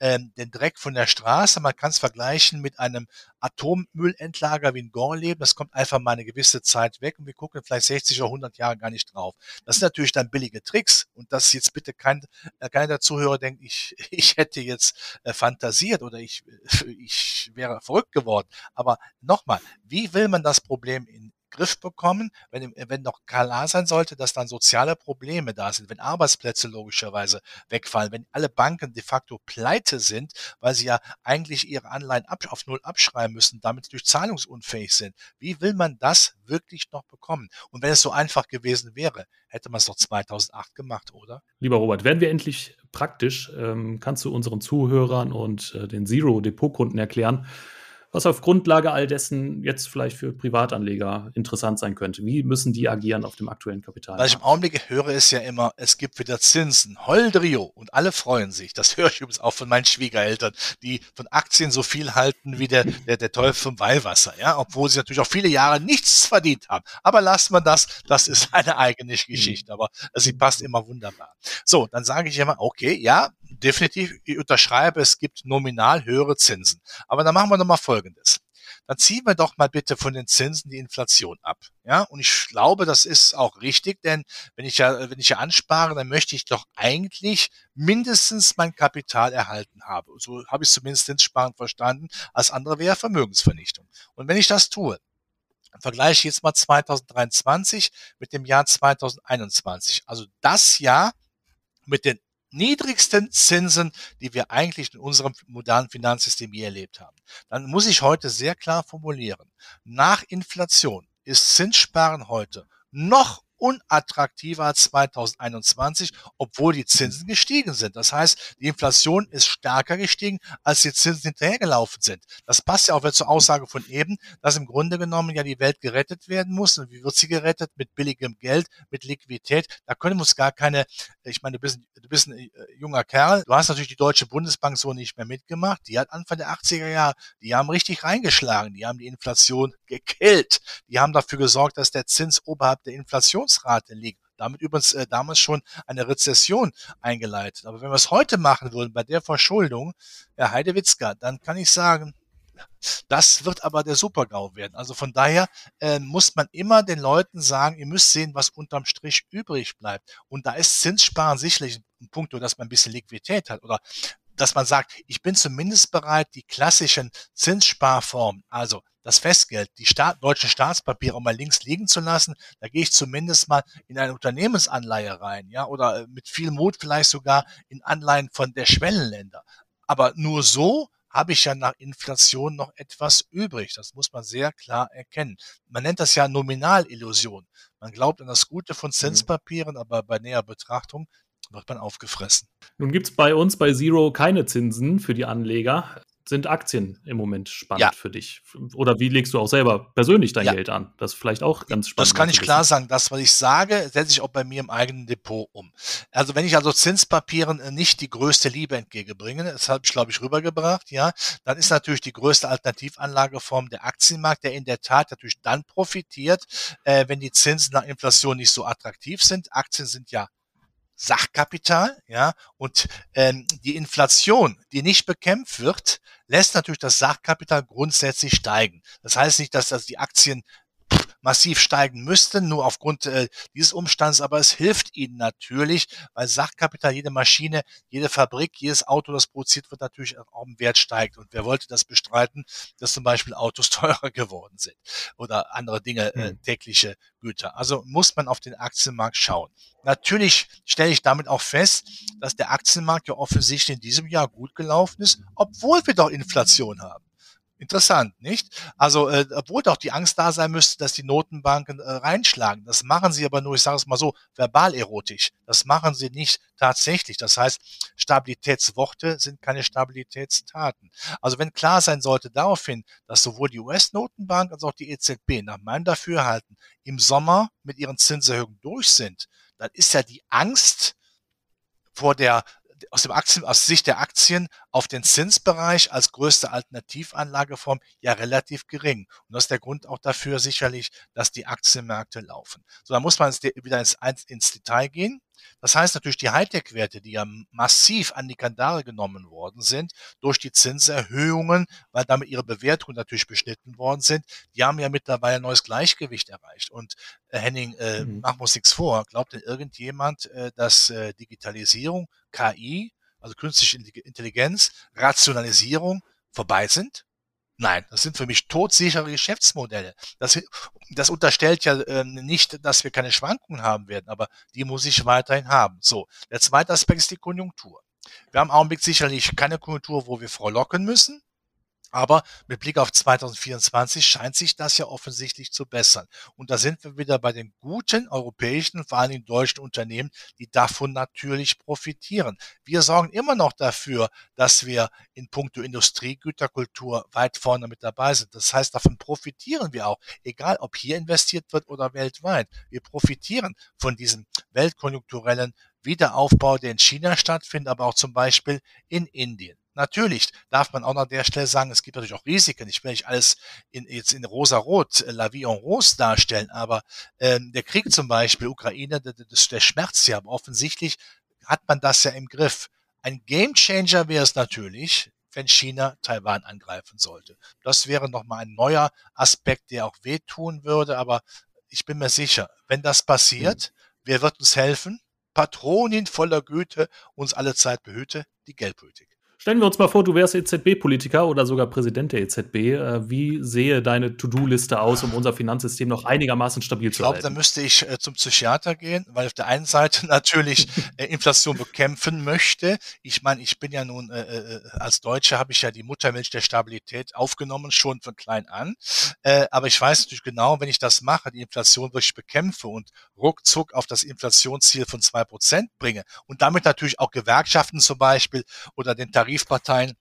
ähm, den Dreck von der Straße. Man kann es vergleichen mit einem Atommüllendlager wie in Gorleben. Das kommt einfach mal eine gewisse Zeit weg und wir gucken vielleicht 60 oder 100 Jahre gar nicht drauf. Das sind natürlich dann billige Tricks und dass jetzt bitte kein, äh, keiner der Zuhörer denkt, ich, <laughs> ich hätte jetzt äh, fantasiert oder ich, <laughs> ich wäre verrückt geworden. Aber nochmal, wie will man das Problem in Griff bekommen, wenn, wenn noch klar sein sollte, dass dann soziale Probleme da sind, wenn Arbeitsplätze logischerweise wegfallen, wenn alle Banken de facto pleite sind, weil sie ja eigentlich ihre Anleihen ab, auf Null abschreiben müssen, damit durch zahlungsunfähig sind. Wie will man das wirklich noch bekommen? Und wenn es so einfach gewesen wäre, hätte man es doch 2008 gemacht, oder? Lieber Robert, werden wir endlich praktisch, ähm, kannst du unseren Zuhörern und äh, den Zero-Depot-Kunden erklären, was auf Grundlage all dessen jetzt vielleicht für Privatanleger interessant sein könnte. Wie müssen die agieren auf dem aktuellen Kapital? Was ich im Augenblick höre, ist ja immer, es gibt wieder Zinsen. Holdrio. Und alle freuen sich. Das höre ich übrigens auch von meinen Schwiegereltern, die von Aktien so viel halten wie der, der, der Teufel vom Weihwasser. Ja, obwohl sie natürlich auch viele Jahre nichts verdient haben. Aber lasst man das. Das ist eine eigene Geschichte. Aber sie passt immer wunderbar. So, dann sage ich immer, okay, ja, definitiv, ich unterschreibe, es gibt nominal höhere Zinsen. Aber dann machen wir nochmal Folgendes. Dann ziehen wir doch mal bitte von den Zinsen die Inflation ab. Ja, und ich glaube, das ist auch richtig, denn wenn ich ja, wenn ich ja anspare, dann möchte ich doch eigentlich mindestens mein Kapital erhalten haben. So habe ich zumindest Zinssparen verstanden. Als andere wäre Vermögensvernichtung. Und wenn ich das tue, vergleiche ich jetzt mal 2023 mit dem Jahr 2021. Also das Jahr mit den niedrigsten Zinsen, die wir eigentlich in unserem modernen Finanzsystem je erlebt haben. Dann muss ich heute sehr klar formulieren. Nach Inflation ist Zinssparen heute noch unattraktiver als 2021, obwohl die Zinsen gestiegen sind. Das heißt, die Inflation ist stärker gestiegen, als die Zinsen hinterhergelaufen sind. Das passt ja auch wieder zur Aussage von eben, dass im Grunde genommen ja die Welt gerettet werden muss. Und wie wird sie gerettet? Mit billigem Geld, mit Liquidität. Da können wir uns gar keine, ich meine, du bist, du bist ein äh, junger Kerl. Du hast natürlich die Deutsche Bundesbank so nicht mehr mitgemacht. Die hat Anfang der 80er Jahre, die haben richtig reingeschlagen. Die haben die Inflation gekillt. Die haben dafür gesorgt, dass der Zins oberhalb der Inflation Inflationsrate liegt. Damit übrigens äh, damals schon eine Rezession eingeleitet. Aber wenn wir es heute machen würden, bei der Verschuldung, Herr Heidewitzka, dann kann ich sagen, das wird aber der Supergau werden. Also von daher äh, muss man immer den Leuten sagen, ihr müsst sehen, was unterm Strich übrig bleibt. Und da ist Zinssparen sicherlich ein Punkt, dass man ein bisschen Liquidität hat oder dass man sagt, ich bin zumindest bereit, die klassischen Zinssparformen, also das Festgeld, die Staat, deutschen Staatspapiere mal links liegen zu lassen, da gehe ich zumindest mal in eine Unternehmensanleihe rein, ja, oder äh, mit viel Mut vielleicht sogar in Anleihen von der Schwellenländer. Aber nur so habe ich ja nach Inflation noch etwas übrig. Das muss man sehr klar erkennen. Man nennt das ja Nominalillusion. Man glaubt an das Gute von mhm. Zinspapieren, aber bei näher Betrachtung wird man aufgefressen. Nun gibt es bei uns bei Zero keine Zinsen für die Anleger. Sind Aktien im Moment spannend ja. für dich? Oder wie legst du auch selber persönlich dein ja. Geld an? Das ist vielleicht auch ganz spannend. Das kann ich klar sagen. Das, was ich sage, setze ich auch bei mir im eigenen Depot um. Also wenn ich also Zinspapieren äh, nicht die größte Liebe entgegenbringe, das habe ich, glaube ich, rübergebracht, ja, dann ist natürlich die größte Alternativanlageform der Aktienmarkt, der in der Tat natürlich dann profitiert, äh, wenn die Zinsen nach Inflation nicht so attraktiv sind. Aktien sind ja Sachkapital, ja, und ähm, die Inflation, die nicht bekämpft wird, lässt natürlich das Sachkapital grundsätzlich steigen. Das heißt nicht, dass das die Aktien massiv steigen müssten, nur aufgrund äh, dieses Umstands, aber es hilft ihnen natürlich, weil Sachkapital, jede Maschine, jede Fabrik, jedes Auto, das produziert wird, natürlich auch im Wert steigt. Und wer wollte das bestreiten, dass zum Beispiel Autos <laughs> teurer geworden sind oder andere Dinge, äh, hm. tägliche Güter. Also muss man auf den Aktienmarkt schauen. Natürlich stelle ich damit auch fest, dass der Aktienmarkt ja offensichtlich in diesem Jahr gut gelaufen ist, obwohl wir doch Inflation haben. Interessant, nicht? Also, äh, obwohl doch die Angst da sein müsste, dass die Notenbanken äh, reinschlagen. Das machen sie aber nur, ich sage es mal so, verbal erotisch. Das machen sie nicht tatsächlich. Das heißt, Stabilitätsworte sind keine Stabilitätstaten. Also wenn klar sein sollte daraufhin, dass sowohl die US-Notenbank als auch die EZB nach meinem Dafürhalten im Sommer mit ihren Zinserhöhungen durch sind, dann ist ja die Angst vor der aus, dem Aktien, aus Sicht der Aktien auf den Zinsbereich als größte Alternativanlageform ja relativ gering. Und das ist der Grund auch dafür sicherlich, dass die Aktienmärkte laufen. So, da muss man wieder ins, ins Detail gehen. Das heißt natürlich, die Hightech-Werte, die ja massiv an die Kandare genommen worden sind durch die Zinserhöhungen, weil damit ihre Bewertungen natürlich beschnitten worden sind, die haben ja mittlerweile ein neues Gleichgewicht erreicht. Und äh, Henning, äh, mhm. machen wir uns nichts vor, glaubt denn irgendjemand, äh, dass äh, Digitalisierung, KI, also künstliche Intelligenz, Rationalisierung vorbei sind? Nein, das sind für mich todsichere Geschäftsmodelle. Das, das unterstellt ja äh, nicht, dass wir keine Schwankungen haben werden, aber die muss ich weiterhin haben. So, der zweite Aspekt ist die Konjunktur. Wir haben im Augenblick sicherlich keine Konjunktur, wo wir frohlocken müssen. Aber mit Blick auf 2024 scheint sich das ja offensichtlich zu bessern. Und da sind wir wieder bei den guten europäischen, vor allem deutschen Unternehmen, die davon natürlich profitieren. Wir sorgen immer noch dafür, dass wir in puncto Industriegüterkultur weit vorne mit dabei sind. Das heißt, davon profitieren wir auch, egal ob hier investiert wird oder weltweit. Wir profitieren von diesem weltkonjunkturellen Wiederaufbau, der in China stattfindet, aber auch zum Beispiel in Indien. Natürlich darf man auch an der Stelle sagen, es gibt natürlich auch Risiken. Ich will nicht alles in, jetzt in rosa-rot, äh, la vie en rose darstellen, aber ähm, der Krieg zum Beispiel, Ukraine, der, der schmerzt ja, aber offensichtlich hat man das ja im Griff. Ein Gamechanger wäre es natürlich, wenn China Taiwan angreifen sollte. Das wäre nochmal ein neuer Aspekt, der auch wehtun würde, aber ich bin mir sicher, wenn das passiert, mhm. wer wird uns helfen? Patronin voller Güte uns alle Zeit behüte, die Geldpolitik. Stellen wir uns mal vor, du wärst EZB-Politiker oder sogar Präsident der EZB. Äh, wie sehe deine To-Do-Liste aus, um unser Finanzsystem noch einigermaßen stabil ich glaub, zu halten? Ich glaube, da müsste ich äh, zum Psychiater gehen, weil auf der einen Seite <laughs> natürlich äh, Inflation bekämpfen möchte. Ich meine, ich bin ja nun, äh, als Deutscher habe ich ja die Muttermilch der Stabilität aufgenommen, schon von klein an. Aber ich weiß natürlich genau, wenn ich das mache, die Inflation wirklich bekämpfe und ruckzuck auf das Inflationsziel von zwei Prozent bringe und damit natürlich auch Gewerkschaften zum Beispiel oder den Tarif Tarifparteien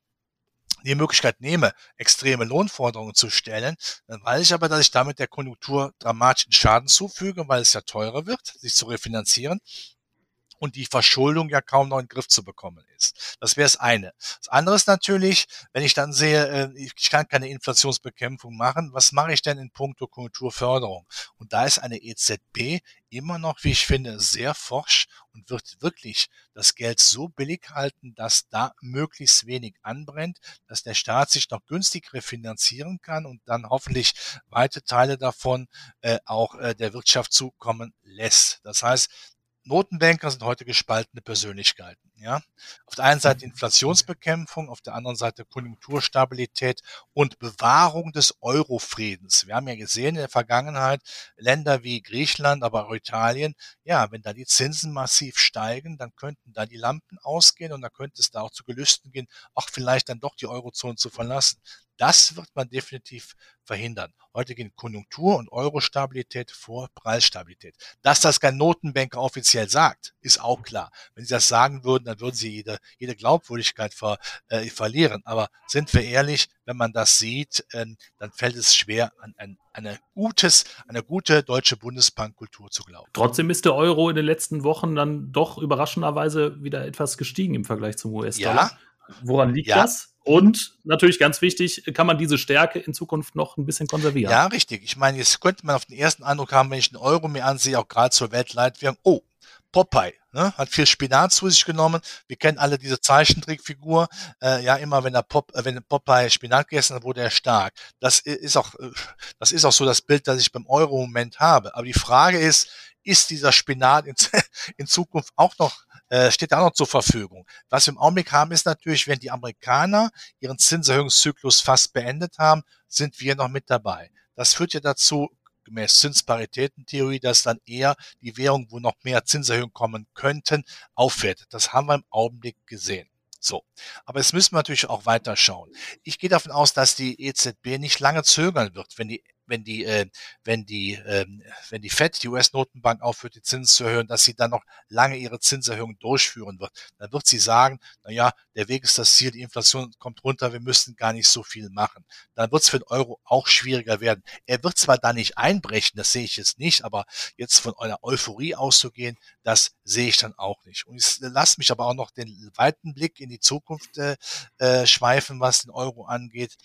die Möglichkeit nehme, extreme Lohnforderungen zu stellen, dann weiß ich aber, dass ich damit der Konjunktur dramatischen Schaden zufüge, weil es ja teurer wird, sich zu refinanzieren und die Verschuldung ja kaum noch in den Griff zu bekommen ist. Das wäre das eine. Das andere ist natürlich, wenn ich dann sehe, äh, ich kann keine Inflationsbekämpfung machen, was mache ich denn in puncto Konjunkturförderung? Und da ist eine EZB immer noch, wie ich finde, sehr forsch und wird wirklich das Geld so billig halten, dass da möglichst wenig anbrennt, dass der Staat sich noch günstig refinanzieren kann und dann hoffentlich weite Teile davon äh, auch äh, der Wirtschaft zukommen lässt. Das heißt, Notenbanker sind heute gespaltene Persönlichkeiten. Ja? Auf der einen Seite. Inflationsbekämpfung, auf der anderen Seite Konjunkturstabilität und Bewahrung des Eurofriedens. Wir haben ja gesehen in der Vergangenheit Länder wie Griechenland, aber auch Italien, ja, wenn da die Zinsen massiv steigen, dann könnten da die Lampen ausgehen und dann könnte es da auch zu Gelüsten gehen, auch vielleicht dann doch die Eurozone zu verlassen. Das wird man definitiv verhindern. Heute gehen Konjunktur und Euro-Stabilität vor Preisstabilität. Dass das kein Notenbanker offiziell sagt, ist auch klar. Wenn sie das sagen würden, dann würden sie jede, jede Glaubwürdigkeit ver, äh, verlieren. Aber sind wir ehrlich, wenn man das sieht, äh, dann fällt es schwer, an ein, eine, gutes, eine gute deutsche Bundesbankkultur zu glauben. Trotzdem ist der Euro in den letzten Wochen dann doch überraschenderweise wieder etwas gestiegen im Vergleich zum US-Dollar. Ja. Woran liegt ja. das? Und natürlich ganz wichtig, kann man diese Stärke in Zukunft noch ein bisschen konservieren. Ja, richtig. Ich meine, jetzt könnte man auf den ersten Eindruck haben, wenn ich den Euro mir ansehe, auch gerade zur Weltleitwährung, oh, Popeye, ne, hat viel Spinat zu sich genommen. Wir kennen alle diese Zeichentrickfigur. Äh, ja, immer wenn der Pop, äh, wenn Popeye Spinat gegessen hat, wurde er stark. Das ist auch, äh, das ist auch so das Bild, das ich beim Euro im Moment habe. Aber die Frage ist, ist dieser Spinat in, <laughs> in Zukunft auch noch äh, steht da noch zur Verfügung. Was wir im Augenblick haben, ist natürlich, wenn die Amerikaner ihren Zinserhöhungszyklus fast beendet haben, sind wir noch mit dabei. Das führt ja dazu, gemäß Zinsparitätentheorie, dass dann eher die Währung, wo noch mehr Zinserhöhungen kommen könnten, aufwertet. Das haben wir im Augenblick gesehen. So. Aber jetzt müssen wir natürlich auch weiter schauen. Ich gehe davon aus, dass die EZB nicht lange zögern wird, wenn die wenn die, äh, wenn die, ähm, wenn die FED, die US-Notenbank aufhört, die Zinsen zu erhöhen, dass sie dann noch lange ihre Zinserhöhung durchführen wird. Dann wird sie sagen, na ja, der Weg ist das Ziel, die Inflation kommt runter, wir müssen gar nicht so viel machen. Dann wird es für den Euro auch schwieriger werden. Er wird zwar da nicht einbrechen, das sehe ich jetzt nicht, aber jetzt von einer Euphorie auszugehen, das sehe ich dann auch nicht. Und ich lasse mich aber auch noch den weiten Blick in die Zukunft äh, äh, schweifen, was den Euro angeht.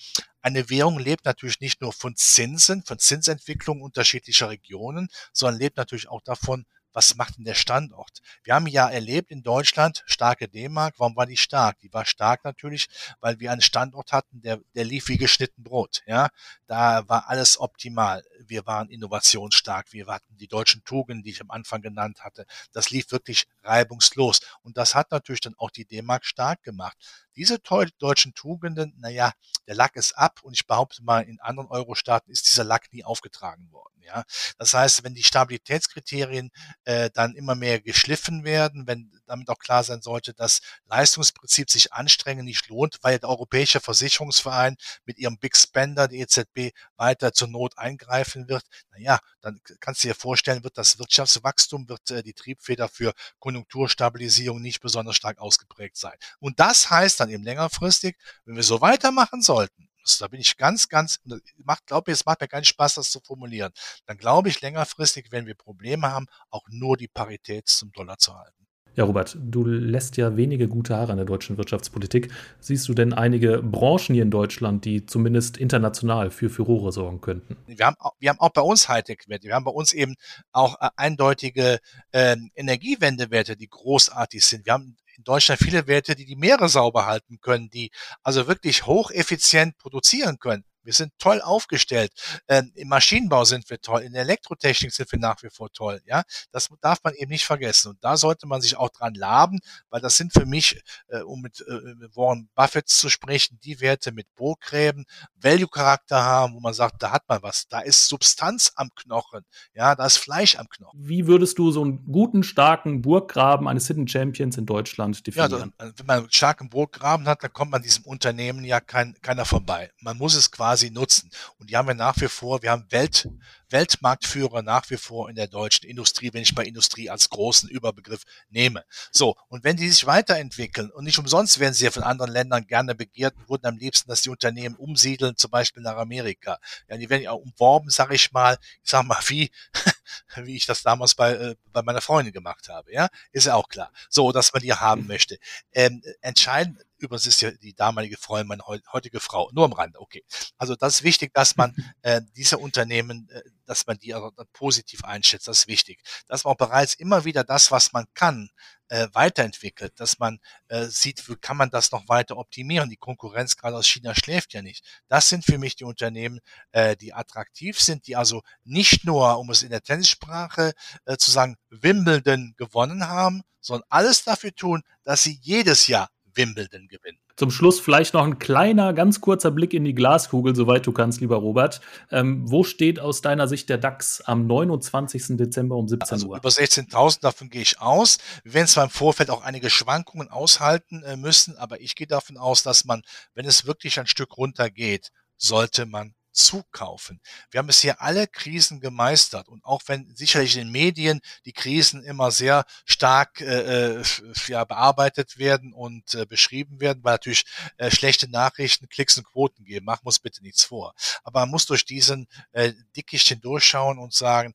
Eine Währung lebt natürlich nicht nur von Zinsen, von Zinsentwicklung unterschiedlicher Regionen, sondern lebt natürlich auch davon, was macht denn der Standort? Wir haben ja erlebt in Deutschland starke D-Mark. Warum war die stark? Die war stark natürlich, weil wir einen Standort hatten, der, der lief wie geschnitten Brot. Ja, da war alles optimal. Wir waren innovationsstark. Wir hatten die deutschen Tugenden, die ich am Anfang genannt hatte. Das lief wirklich reibungslos. Und das hat natürlich dann auch die D-Mark stark gemacht. Diese deutschen Tugenden, naja, der Lack ist ab und ich behaupte mal, in anderen Euro-Staaten ist dieser Lack nie aufgetragen worden. Ja, das heißt, wenn die Stabilitätskriterien äh, dann immer mehr geschliffen werden, wenn damit auch klar sein sollte, dass Leistungsprinzip sich anstrengen nicht lohnt, weil der Europäische Versicherungsverein mit ihrem Big Spender, die EZB, weiter zur Not eingreifen wird, naja, dann kannst du dir vorstellen, wird das Wirtschaftswachstum, wird äh, die Triebfeder für Konjunkturstabilisierung nicht besonders stark ausgeprägt sein. Und das heißt dann eben längerfristig, wenn wir so weitermachen sollten, da bin ich ganz, ganz, macht, glaube ich, es macht mir keinen Spaß, das zu formulieren. Dann glaube ich längerfristig, wenn wir Probleme haben, auch nur die Parität zum Dollar zu halten. Ja, Robert, du lässt ja wenige gute Haare an der deutschen Wirtschaftspolitik. Siehst du denn einige Branchen hier in Deutschland, die zumindest international für Furore sorgen könnten? Wir haben, wir haben auch bei uns Hightech-Werte. Wir haben bei uns eben auch äh, eindeutige äh, Energiewendewerte, die großartig sind. Wir haben in Deutschland viele Werte, die die Meere sauber halten können, die also wirklich hocheffizient produzieren können. Wir sind toll aufgestellt. Ähm, Im Maschinenbau sind wir toll. In der Elektrotechnik sind wir nach wie vor toll. Ja, das darf man eben nicht vergessen. Und da sollte man sich auch dran laben, weil das sind für mich, äh, um mit äh, Warren Buffett zu sprechen, die Werte mit Burggräben, Value-Charakter haben, wo man sagt, da hat man was. Da ist Substanz am Knochen. Ja, da ist Fleisch am Knochen. Wie würdest du so einen guten, starken Burggraben eines Hidden Champions in Deutschland definieren? Ja, wenn man einen starken Burggraben hat, dann kommt man diesem Unternehmen ja kein, keiner vorbei. Man muss es quasi quasi nutzen. Und die haben wir nach wie vor, wir haben Welt, Weltmarktführer nach wie vor in der deutschen Industrie, wenn ich mal Industrie als großen Überbegriff nehme. So, und wenn die sich weiterentwickeln, und nicht umsonst werden sie ja von anderen Ländern gerne begehrt und wurden am liebsten, dass die Unternehmen umsiedeln, zum Beispiel nach Amerika. Ja, die werden ja umworben, sag ich mal, ich sag mal, wie, <laughs> wie ich das damals bei, äh, bei meiner Freundin gemacht habe. Ja, ist ja auch klar. So, dass man die haben möchte. Ähm, entscheidend Übrigens ist ja die damalige Freundin meine heutige Frau. Nur am Rande, okay. Also das ist wichtig, dass man <laughs> äh, diese Unternehmen, äh, dass man die also positiv einschätzt. Das ist wichtig. Dass man auch bereits immer wieder das, was man kann, äh, weiterentwickelt, dass man äh, sieht, wie kann man das noch weiter optimieren. Die Konkurrenz gerade aus China schläft ja nicht. Das sind für mich die Unternehmen, äh, die attraktiv sind, die also nicht nur, um es in der Tennissprache äh, zu sagen, Wimbledon gewonnen haben, sondern alles dafür tun, dass sie jedes Jahr Wimbledon gewinnen. Zum Schluss vielleicht noch ein kleiner, ganz kurzer Blick in die Glaskugel, soweit du kannst, lieber Robert. Ähm, wo steht aus deiner Sicht der DAX am 29. Dezember um 17 also Uhr? Über 16.000, davon gehe ich aus. Wir werden zwar im Vorfeld auch einige Schwankungen aushalten äh, müssen, aber ich gehe davon aus, dass man, wenn es wirklich ein Stück runter geht, sollte man zukaufen. Wir haben bisher alle Krisen gemeistert und auch wenn sicherlich in den Medien die Krisen immer sehr stark äh, äh ja, bearbeitet werden und äh, beschrieben werden, weil natürlich äh, schlechte Nachrichten Klicks und Quoten geben. Machen muss bitte nichts vor. Aber man muss durch diesen äh, Dickicht hindurchschauen und sagen,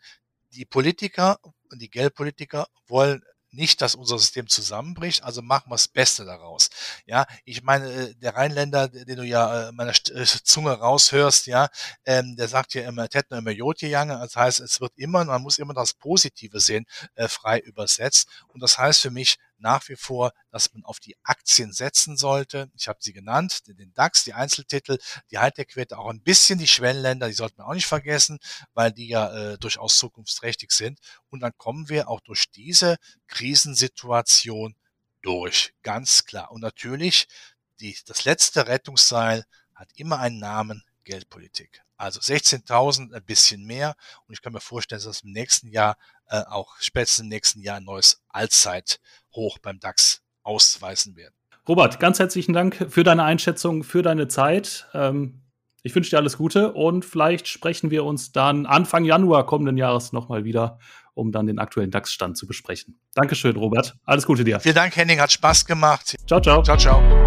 die Politiker und die Geldpolitiker wollen nicht, dass unser System zusammenbricht, also machen wir das Beste daraus. Ja, ich meine, äh, der Rheinländer, den du ja äh, meiner äh, Zunge raushörst, ja, ähm, der sagt ja immer, Tet immer Jotjejange, das heißt, es wird immer, man muss immer das Positive sehen, frei übersetzt. Und das heißt für mich, nach wie vor, dass man auf die Aktien setzen sollte. Ich habe sie genannt, den DAX, die Einzeltitel, die Hightech-Werte, auch ein bisschen die Schwellenländer, die sollten wir auch nicht vergessen, weil die ja äh, durchaus zukunftsträchtig sind. Und dann kommen wir auch durch diese Krisensituation durch, ganz klar. Und natürlich, die, das letzte Rettungsseil hat immer einen Namen, Geldpolitik. Also 16.000, ein bisschen mehr. Und ich kann mir vorstellen, dass im nächsten Jahr, äh, auch spätestens im nächsten Jahr ein neues Allzeithoch beim DAX ausweisen werden. Robert, ganz herzlichen Dank für deine Einschätzung, für deine Zeit. Ähm, ich wünsche dir alles Gute und vielleicht sprechen wir uns dann Anfang Januar kommenden Jahres nochmal wieder, um dann den aktuellen DAX-Stand zu besprechen. Dankeschön, Robert. Alles Gute dir. Vielen Dank, Henning. Hat Spaß gemacht. Ciao, ciao. Ciao, ciao.